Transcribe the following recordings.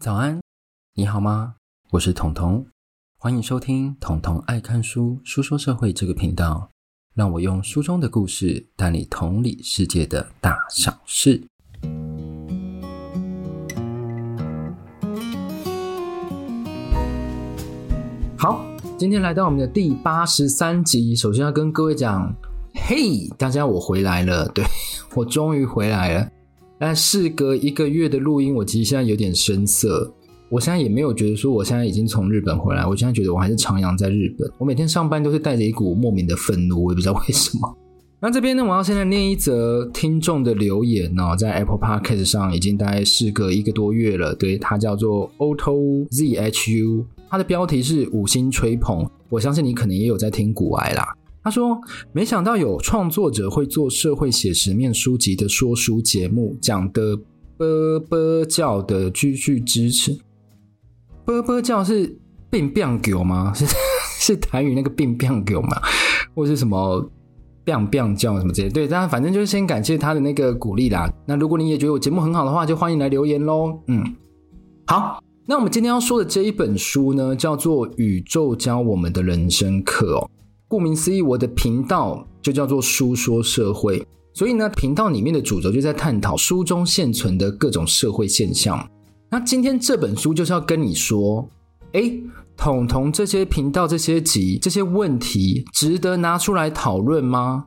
早安，你好吗？我是彤彤，欢迎收听彤彤爱看书书说社会这个频道，让我用书中的故事带你同理世界的大小事。好，今天来到我们的第八十三集，首先要跟各位讲，嘿，大家我回来了，对，我终于回来了。但事隔一个月的录音，我其实现在有点生涩。我现在也没有觉得说我现在已经从日本回来，我现在觉得我还是徜徉在日本。我每天上班都是带着一股莫名的愤怒，我也不知道为什么。那这边呢，我要现在念一则听众的留言哦，在 Apple Podcast 上已经大概事隔一个多月了。对，它叫做 Auto ZHU，它的标题是五星吹捧。我相信你可能也有在听古癌啦。他说：“没想到有创作者会做社会写实面书籍的说书节目，讲的啵啵叫的句句支持。啵啵叫是变变狗吗？是 是台语那个变变狗吗？或是什么变变叫什么之类？对，但反正就是先感谢他的那个鼓励啦。那如果你也觉得我节目很好的话，就欢迎来留言喽。嗯，好，那我们今天要说的这一本书呢，叫做《宇宙教我们的人生课》哦。”顾名思义，我的频道就叫做书说社会，所以呢，频道里面的主轴就在探讨书中现存的各种社会现象。那今天这本书就是要跟你说，哎，统统这些频道、这些集、这些问题，值得拿出来讨论吗？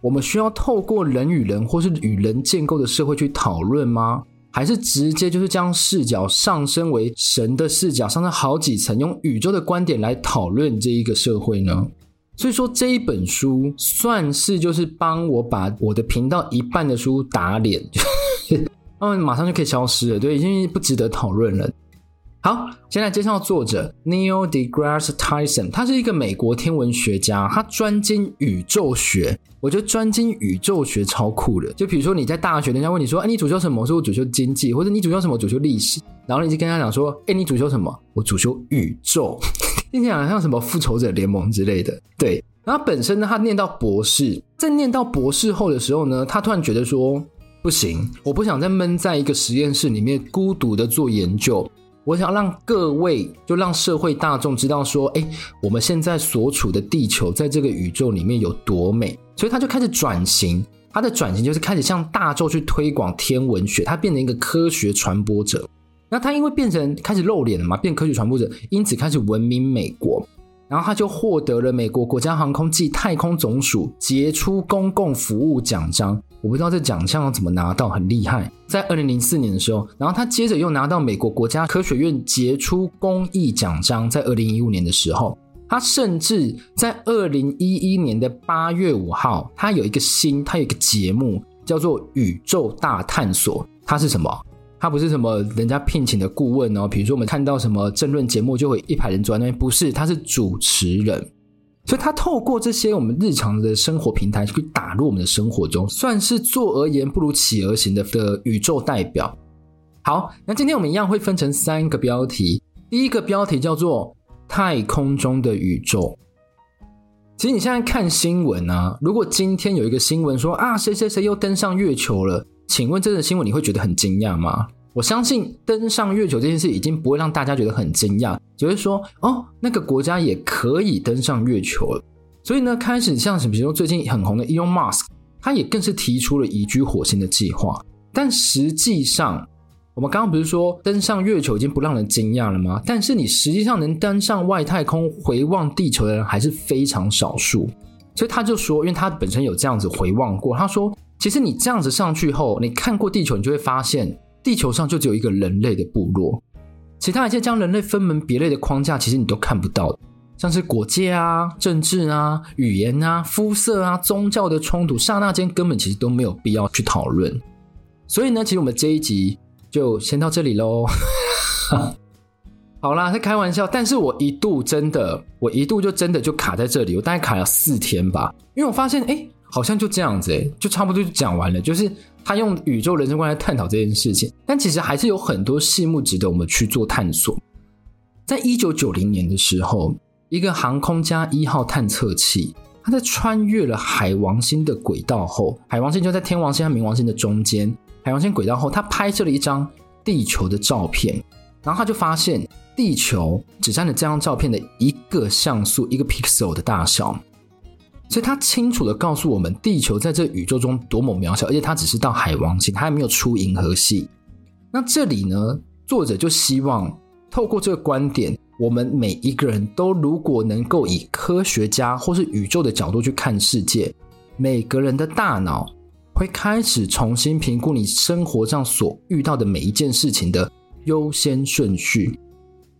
我们需要透过人与人或是与人建构的社会去讨论吗？还是直接就是将视角上升为神的视角，上升好几层，用宇宙的观点来讨论这一个社会呢？所以说这一本书算是就是帮我把我的频道一半的书打脸，嗯，马上就可以消失了，对，已经不值得讨论了。好，先来介绍作者 Neil deGrasse Tyson，他是一个美国天文学家，他专精宇宙学。我觉得专精宇宙学超酷的。就比如说你在大学，人家问你说：“哎，你主修什么？”我说：“我主修经济。”或者你主修什么？主修历史。然后你就跟他讲说：“哎，你主修什么？我主修宇宙。”听起来好像什么复仇者联盟之类的，对。然后本身呢，他念到博士，在念到博士后的时候呢，他突然觉得说，不行，我不想再闷在一个实验室里面孤独的做研究，我想让各位，就让社会大众知道说，哎，我们现在所处的地球在这个宇宙里面有多美。所以他就开始转型，他的转型就是开始向大众去推广天文学，他变成一个科学传播者。那他因为变成开始露脸了嘛，变科学传播者，因此开始闻名美国。然后他就获得了美国国家航空暨太空总署杰出公共服务奖章。我不知道这奖项要怎么拿到，很厉害。在二零零四年的时候，然后他接着又拿到美国国家科学院杰出公益奖章。在二零一五年的时候，他甚至在二零一一年的八月五号，他有一个新，他有一个节目叫做《宇宙大探索》。它是什么？他不是什么人家聘请的顾问哦，比如说我们看到什么政论节目，就会一排人坐在那边，不是，他是主持人，所以他透过这些我们日常的生活平台去打入我们的生活中，算是坐而言不如起而行的的宇宙代表。好，那今天我们一样会分成三个标题，第一个标题叫做太空中的宇宙。其实你现在看新闻啊，如果今天有一个新闻说啊，谁谁谁又登上月球了。请问这个新闻你会觉得很惊讶吗？我相信登上月球这件事已经不会让大家觉得很惊讶，只会说哦，那个国家也可以登上月球了。所以呢，开始像什么，比如说最近很红的 Elon Musk，他也更是提出了移居火星的计划。但实际上，我们刚刚不是说登上月球已经不让人惊讶了吗？但是你实际上能登上外太空回望地球的人还是非常少数。所以他就说，因为他本身有这样子回望过，他说。其实你这样子上去后，你看过地球，你就会发现地球上就只有一个人类的部落，其他一些将人类分门别类的框架，其实你都看不到，像是国界啊、政治啊、语言啊、肤色啊、宗教的冲突，刹那间根本其实都没有必要去讨论。所以呢，其实我们这一集就先到这里喽。好啦，在开玩笑，但是我一度真的，我一度就真的就卡在这里，我大概卡了四天吧，因为我发现，哎。好像就这样子诶，就差不多就讲完了。就是他用宇宙人生观来探讨这件事情，但其实还是有很多细目值得我们去做探索。在一九九零年的时候，一个航空家一号探测器，它在穿越了海王星的轨道后，海王星就在天王星和冥王星的中间。海王星轨道后，它拍摄了一张地球的照片。然后他就发现地球只占了这张照片的一个像素、一个 pixel 的大小，所以他清楚地告诉我们，地球在这宇宙中多么渺小，而且它只是到海王星，它还没有出银河系。那这里呢，作者就希望透过这个观点，我们每一个人都如果能够以科学家或是宇宙的角度去看世界，每个人的大脑会开始重新评估你生活上所遇到的每一件事情的优先顺序，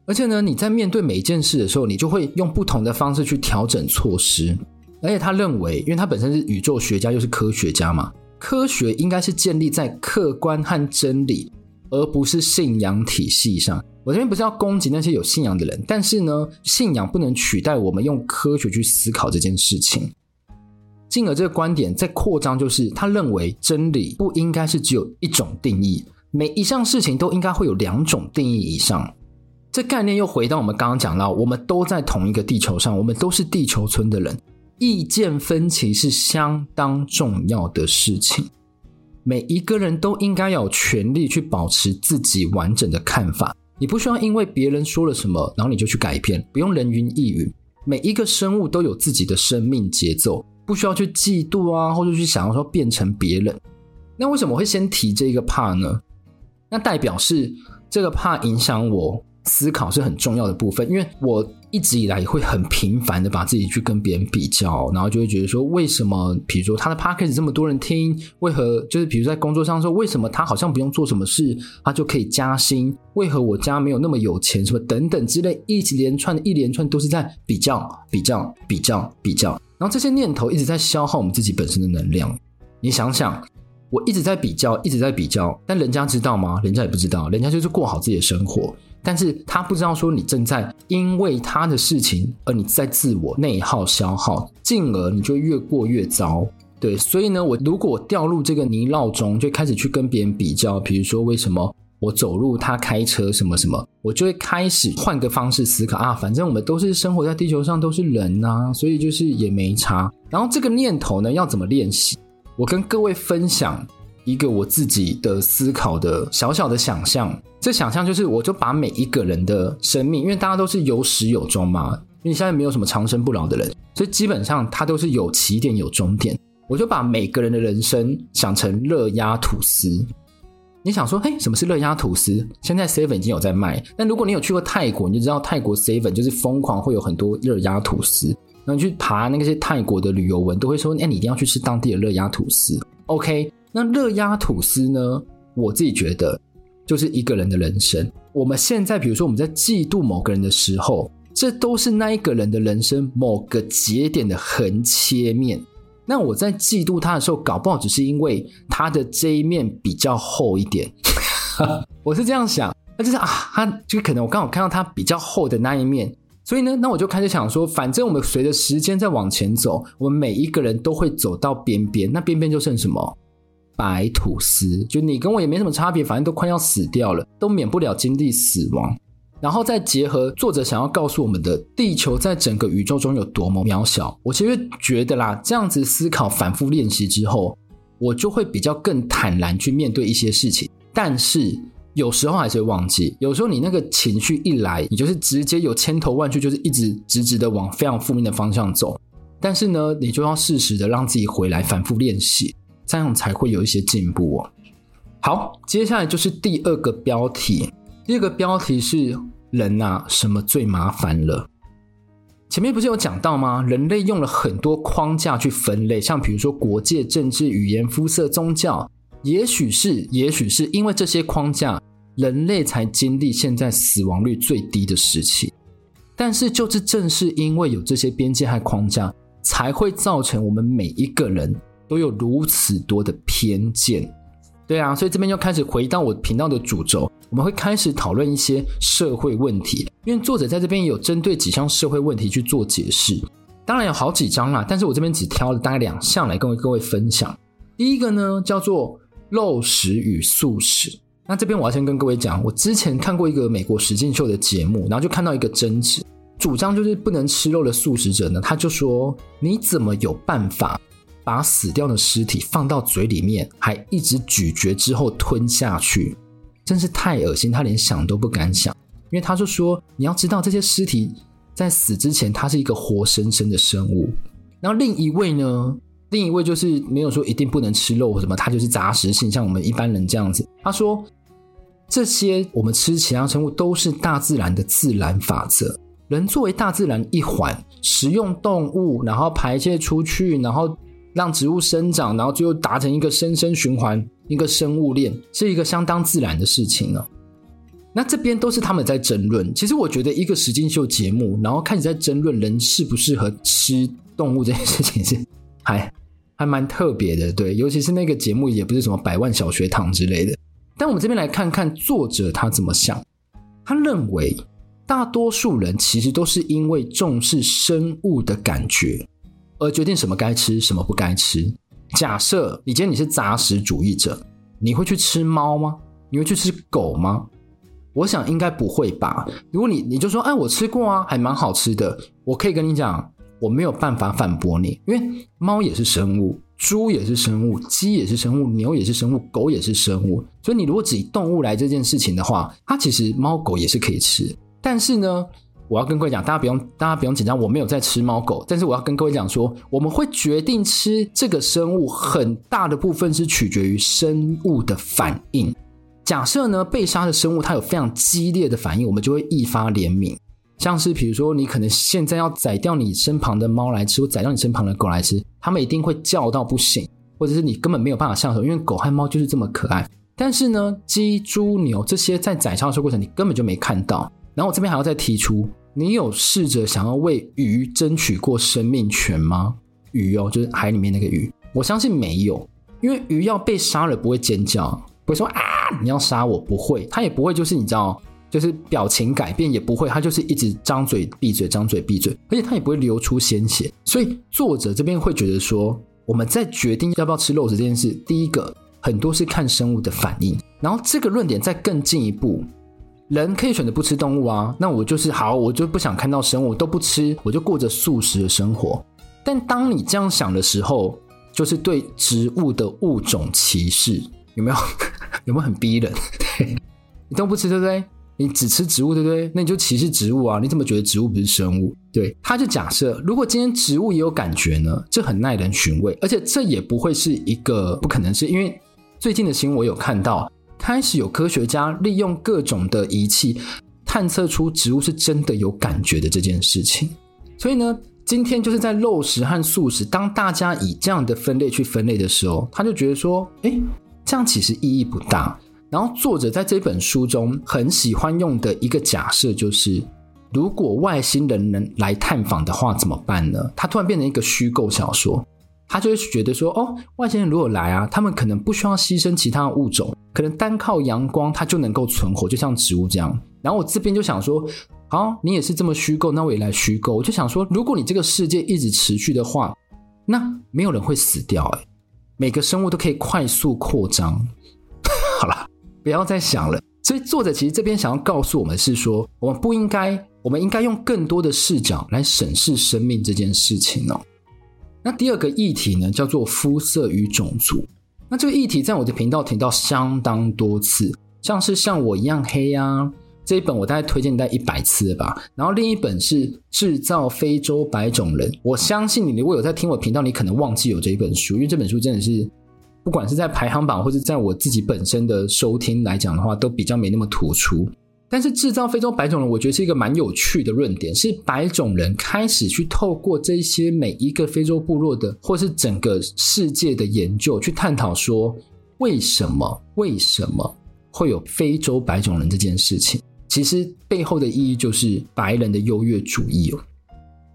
而且呢，你在面对每一件事的时候，你就会用不同的方式去调整措施。而且他认为，因为他本身是宇宙学家又是科学家嘛，科学应该是建立在客观和真理，而不是信仰体系上。我这边不是要攻击那些有信仰的人，但是呢，信仰不能取代我们用科学去思考这件事情。进而这个观点再扩张，就是他认为真理不应该是只有一种定义。每一项事情都应该会有两种定义以上，这概念又回到我们刚刚讲到，我们都在同一个地球上，我们都是地球村的人，意见分歧是相当重要的事情。每一个人都应该有权利去保持自己完整的看法，你不需要因为别人说了什么，然后你就去改变，不用人云亦云。每一个生物都有自己的生命节奏，不需要去嫉妒啊，或者去想要说变成别人。那为什么会先提这个怕呢？那代表是这个怕影响我思考是很重要的部分，因为我一直以来会很频繁的把自己去跟别人比较，然后就会觉得说，为什么，比如说他的 podcast 这么多人听，为何就是比如在工作上说，为什么他好像不用做什么事，他就可以加薪？为何我家没有那么有钱？什么等等之类，一连串的一连串都是在比较、比较、比较、比较，然后这些念头一直在消耗我们自己本身的能量。你想想。我一直在比较，一直在比较，但人家知道吗？人家也不知道，人家就是过好自己的生活，但是他不知道说你正在因为他的事情而你在自我内耗消耗，进而你就越过越糟。对，所以呢，我如果掉入这个泥淖中，就开始去跟别人比较，比如说为什么我走路，他开车，什么什么，我就会开始换个方式思考啊，反正我们都是生活在地球上，都是人呐，所以就是也没差。然后这个念头呢，要怎么练习？我跟各位分享一个我自己的思考的小小的想象，这想象就是，我就把每一个人的生命，因为大家都是有始有终嘛，因为现在没有什么长生不老的人，所以基本上他都是有起点有终点。我就把每个人的人生想成热压吐司。你想说，嘿，什么是热压吐司？现在 Seven 已经有在卖，但如果你有去过泰国，你就知道泰国 Seven 就是疯狂会有很多热压吐司。然后你去爬那些泰国的旅游文，都会说：“哎，你一定要去吃当地的热压吐司。” OK，那热压吐司呢？我自己觉得就是一个人的人生。我们现在，比如说我们在嫉妒某个人的时候，这都是那一个人的人生某个节点的横切面。那我在嫉妒他的时候，搞不好只是因为他的这一面比较厚一点。我是这样想，那就是啊，他就可能我刚好看到他比较厚的那一面。所以呢，那我就开始想说，反正我们随着时间在往前走，我们每一个人都会走到边边，那边边就剩什么？白吐司，就你跟我也没什么差别，反正都快要死掉了，都免不了经历死亡。然后再结合作者想要告诉我们的，地球在整个宇宙中有多么渺小，我其实觉得啦，这样子思考、反复练习之后，我就会比较更坦然去面对一些事情，但是。有时候还是会忘记，有时候你那个情绪一来，你就是直接有千头万绪，就是一直直直的往非常负面的方向走。但是呢，你就要适时的让自己回来，反复练习，这样才会有一些进步哦。好，接下来就是第二个标题，第二个标题是人啊，什么最麻烦了？前面不是有讲到吗？人类用了很多框架去分类，像比如说国界、政治、语言、肤色、宗教，也许是，也许是因为这些框架。人类才经历现在死亡率最低的时期，但是就是正是因为有这些边界和框架，才会造成我们每一个人都有如此多的偏见。对啊，所以这边又开始回到我频道的主轴，我们会开始讨论一些社会问题，因为作者在这边有针对几项社会问题去做解释。当然有好几章啦，但是我这边只挑了大概两项来跟各位分享。第一个呢，叫做肉食与素食。那这边我要先跟各位讲，我之前看过一个美国实境秀的节目，然后就看到一个争执，主张就是不能吃肉的素食者呢，他就说：你怎么有办法把死掉的尸体放到嘴里面，还一直咀嚼之后吞下去？真是太恶心，他连想都不敢想。因为他就说，你要知道这些尸体在死之前，它是一个活生生的生物。然后另一位呢，另一位就是没有说一定不能吃肉什么，他就是杂食性，像我们一般人这样子。他说，这些我们吃其他生物都是大自然的自然法则。人作为大自然一环，食用动物，然后排泄出去，然后让植物生长，然后最后达成一个生生循环，一个生物链，是一个相当自然的事情呢。那这边都是他们在争论。其实我觉得一个实境秀节目，然后开始在争论人适不适合吃动物这件事情，是还还蛮特别的。对，尤其是那个节目也不是什么百万小学堂之类的。但我们这边来看看作者他怎么想。他认为大多数人其实都是因为重视生物的感觉而决定什么该吃，什么不该吃。假设你今天你是杂食主义者，你会去吃猫吗？你会去吃狗吗？我想应该不会吧。如果你你就说，哎，我吃过啊，还蛮好吃的。我可以跟你讲，我没有办法反驳你，因为猫也是生物，猪也是生物，鸡也是生物，牛也是生物，狗也是生物。所以你如果只以动物来这件事情的话，它其实猫狗也是可以吃。但是呢，我要跟各位讲，大家不用大家不用紧张，我没有在吃猫狗。但是我要跟各位讲说，我们会决定吃这个生物，很大的部分是取决于生物的反应。假设呢，被杀的生物它有非常激烈的反应，我们就会易发怜悯。像是比如说，你可能现在要宰掉你身旁的猫来吃，或宰掉你身旁的狗来吃，它们一定会叫到不行，或者是你根本没有办法下手，因为狗和猫就是这么可爱。但是呢，鸡、猪、牛这些在宰杀的过程，你根本就没看到。然后我这边还要再提出，你有试着想要为鱼争取过生命权吗？鱼哦，就是海里面那个鱼，我相信没有，因为鱼要被杀了不会尖叫，不会说啊。你要杀我不会，它也不会，就是你知道，就是表情改变也不会，它就是一直张嘴闭嘴，张嘴闭嘴，而且它也不会流出鲜血。所以作者这边会觉得说，我们在决定要不要吃肉食这件事，第一个很多是看生物的反应，然后这个论点再更进一步，人可以选择不吃动物啊，那我就是好，我就不想看到生物都不吃，我就过着素食的生活。但当你这样想的时候，就是对植物的物种歧视，有没有？有没有很逼人？对，你都不吃，对不对？你只吃植物，对不对？那你就歧视植物啊！你怎么觉得植物不是生物？对，他就假设，如果今天植物也有感觉呢？这很耐人寻味，而且这也不会是一个不可能是，是因为最近的新闻我有看到，开始有科学家利用各种的仪器探测出植物是真的有感觉的这件事情。所以呢，今天就是在肉食和素食，当大家以这样的分类去分类的时候，他就觉得说，哎。这样其实意义不大。然后作者在这本书中很喜欢用的一个假设就是，如果外星人能来探访的话怎么办呢？他突然变成一个虚构小说，他就会觉得说，哦，外星人如果来啊，他们可能不需要牺牲其他的物种，可能单靠阳光它就能够存活，就像植物这样。然后我这边就想说，好，你也是这么虚构，那我也来虚构。我就想说，如果你这个世界一直持续的话，那没有人会死掉欸，每个生物都可以快速扩张。好了，不要再想了。所以作者其实这边想要告诉我们是说，我们不应该，我们应该用更多的视角来审视生命这件事情哦。那第二个议题呢，叫做肤色与种族。那这个议题在我的频道提到相当多次，像是像我一样黑啊。这一本我大概推荐大概一百次吧，然后另一本是《制造非洲白种人》，我相信你如果有在听我频道，你可能忘记有这一本书，因为这本书真的是不管是在排行榜或者在我自己本身的收听来讲的话，都比较没那么突出。但是《制造非洲白种人》，我觉得是一个蛮有趣的论点，是白种人开始去透过这些每一个非洲部落的，或是整个世界的研究，去探讨说为什么为什么会有非洲白种人这件事情。其实背后的意义就是白人的优越主义哦。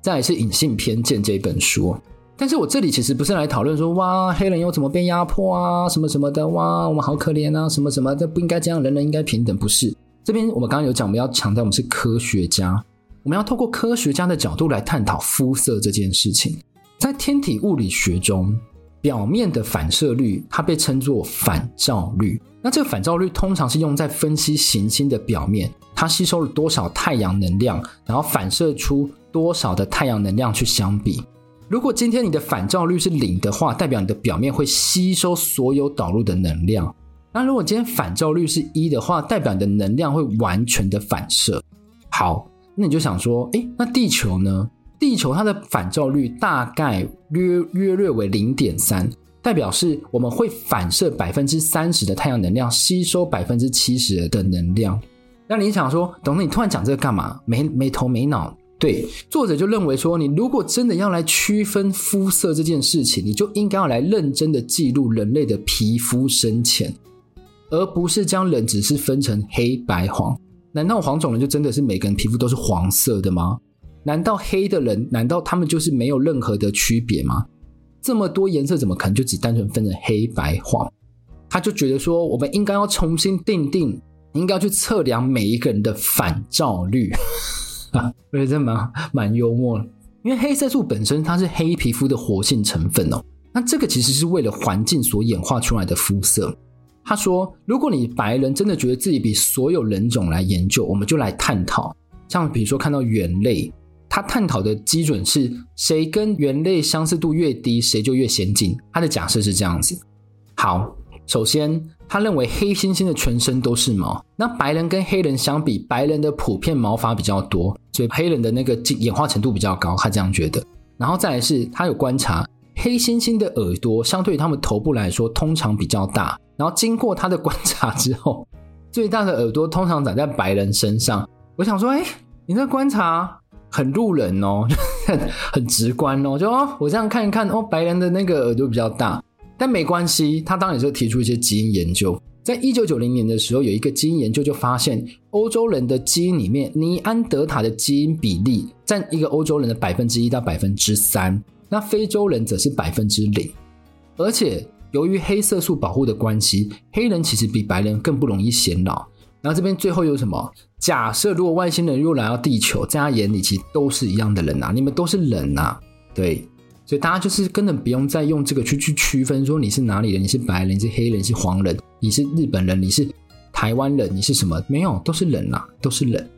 再来是《隐性偏见》这本书，但是我这里其实不是来讨论说哇，黑人又怎么被压迫啊，什么什么的，哇，我们好可怜啊，什么什么的，不应该这样，人人应该平等，不是？这边我们刚刚有讲，我们要强调我们是科学家，我们要透过科学家的角度来探讨肤色这件事情。在天体物理学中，表面的反射率它被称作反照率。那这个反照率通常是用在分析行星的表面，它吸收了多少太阳能量，然后反射出多少的太阳能量去相比。如果今天你的反照率是零的话，代表你的表面会吸收所有导入的能量。那如果今天反照率是一的话，代表你的能量会完全的反射。好，那你就想说，诶，那地球呢？地球它的反照率大概约约略为零点三，代表是我们会反射百分之三十的太阳能量，吸收百分之七十的能量。那你想说，董事，你突然讲这个干嘛？没没头没脑。对，作者就认为说，你如果真的要来区分肤色这件事情，你就应该要来认真的记录人类的皮肤深浅。而不是将人只是分成黑白黄，难道黄种人就真的是每个人皮肤都是黄色的吗？难道黑的人，难道他们就是没有任何的区别吗？这么多颜色怎么可能就只单纯分成黑白黄？他就觉得说，我们应该要重新定定，应该要去测量每一个人的反照率。我觉得蛮蛮幽默，因为黑色素本身它是黑皮肤的活性成分哦，那这个其实是为了环境所演化出来的肤色。他说：“如果你白人真的觉得自己比所有人种来研究，我们就来探讨。像比如说看到猿类，他探讨的基准是谁跟猿类相似度越低，谁就越先进。他的假设是这样子。好，首先他认为黑猩猩的全身都是毛，那白人跟黑人相比，白人的普遍毛发比较多，所以黑人的那个演化程度比较高。他这样觉得。然后再来是他有观察黑猩猩的耳朵，相对于他们头部来说，通常比较大。”然后经过他的观察之后，最大的耳朵通常长在白人身上。我想说，哎，你这观察很路人哦，很 很直观哦。就哦，我这样看一看，哦，白人的那个耳朵比较大，但没关系。他当然也是提出一些基因研究。在一九九零年的时候，有一个基因研究就发现，欧洲人的基因里面，尼安德塔的基因比例占一个欧洲人的百分之一到百分之三，那非洲人则是百分之零，而且。由于黑色素保护的关系，黑人其实比白人更不容易显老。然后这边最后有什么？假设如果外星人又来到地球，在他眼里其实都是一样的人呐、啊，你们都是人呐、啊，对。所以大家就是根本不用再用这个去去区分，说你是哪里人，你是白人，你是黑人，你是黄人，你是日本人，你是台湾人，你是什么？没有，都是人呐、啊，都是人。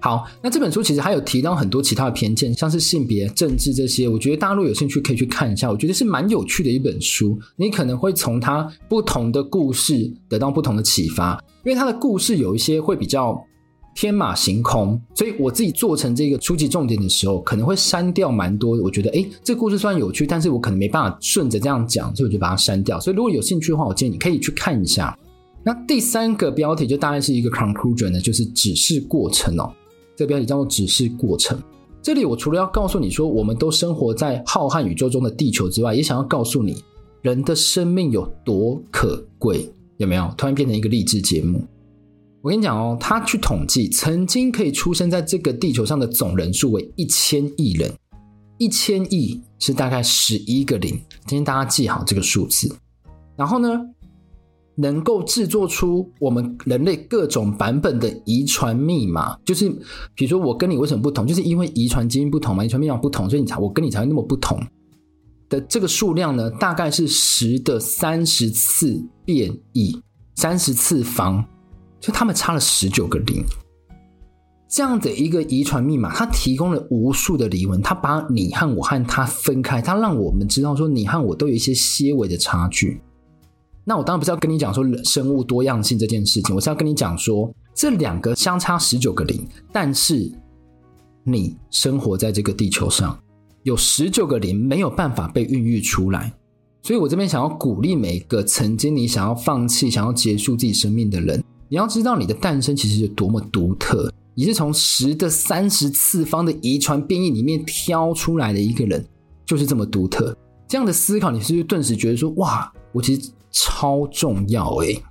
好，那这本书其实还有提到很多其他的偏见，像是性别、政治这些。我觉得大家如果有兴趣可以去看一下，我觉得是蛮有趣的一本书。你可能会从它不同的故事得到不同的启发，因为它的故事有一些会比较天马行空，所以我自己做成这个书籍重点的时候，可能会删掉蛮多。我觉得，诶，这故事虽然有趣，但是我可能没办法顺着这样讲，所以我就把它删掉。所以如果有兴趣的话，我建议你可以去看一下。那第三个标题就大概是一个 conclusion 呢，就是指示过程哦。这个标题叫做“指示过程”。这里我除了要告诉你说，我们都生活在浩瀚宇宙中的地球之外，也想要告诉你，人的生命有多可贵。有没有？突然变成一个励志节目？我跟你讲哦，他去统计，曾经可以出生在这个地球上的总人数为一千亿人，一千亿是大概十一个零。今天大家记好这个数字。然后呢，能够制作出我们人类各种版本的遗传密码，就是比如说我跟你为什么不同，就是因为遗传基因不同嘛，遗传密码不同，所以你才我跟你才会那么不同的这个数量呢，大概是十的三十次变异，三十次方，就他们差了十九个零，这样的一个遗传密码，它提供了无数的离文，它把你和我和他分开，它让我们知道说你和我都有一些些微的差距。那我当然不是要跟你讲说生物多样性这件事情，我是要跟你讲说这两个相差十九个零，但是你生活在这个地球上，有十九个零没有办法被孕育出来，所以我这边想要鼓励每一个曾经你想要放弃、想要结束自己生命的人，你要知道你的诞生其实有多么独特，你是从十的三十次方的遗传变异里面挑出来的一个人，就是这么独特。这样的思考，你是不是顿时觉得说哇，我其实。超重要诶、欸，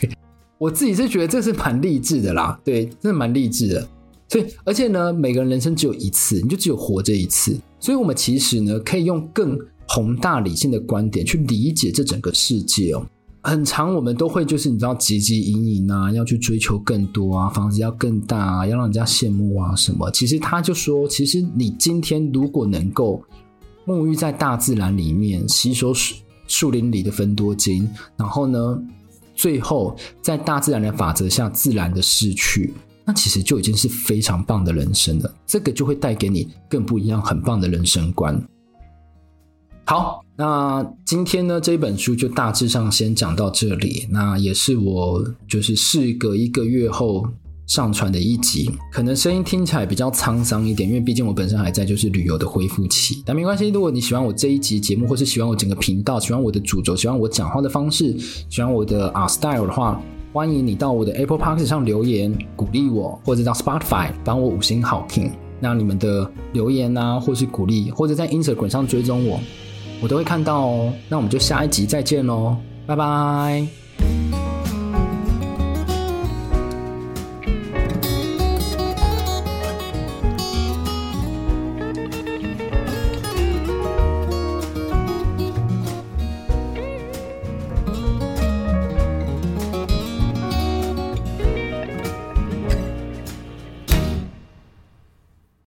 对，我自己是觉得这是蛮励志的啦，对，真的蛮励志的。所以，而且呢，每个人人生只有一次，你就只有活这一次。所以，我们其实呢，可以用更宏大理性的观点去理解这整个世界哦。很常我们都会就是你知道汲汲营营啊，要去追求更多啊，房子要更大啊，要让人家羡慕啊什么。其实他就说，其实你今天如果能够沐浴在大自然里面，吸收水。树林里的分多精，然后呢，最后在大自然的法则下自然的逝去，那其实就已经是非常棒的人生了。这个就会带给你更不一样、很棒的人生观。好，那今天呢，这一本书就大致上先讲到这里。那也是我就是事隔一个月后上传的一集，可能声音听起来比较沧桑一点，因为毕竟我本身还在就是旅游的恢复期。但没关系，如果你喜欢我这一集节目，或是喜欢我整个频道，喜欢我的主轴，喜欢我讲话的方式，喜欢我的啊 style 的话，欢迎你到我的 Apple Podcast 上留言鼓励我，或者到 Spotify 帮我五星好评。那你们的留言啊，或是鼓励，或者在 Instagram 上追踪我。我都会看到哦，那我们就下一集再见喽，拜拜。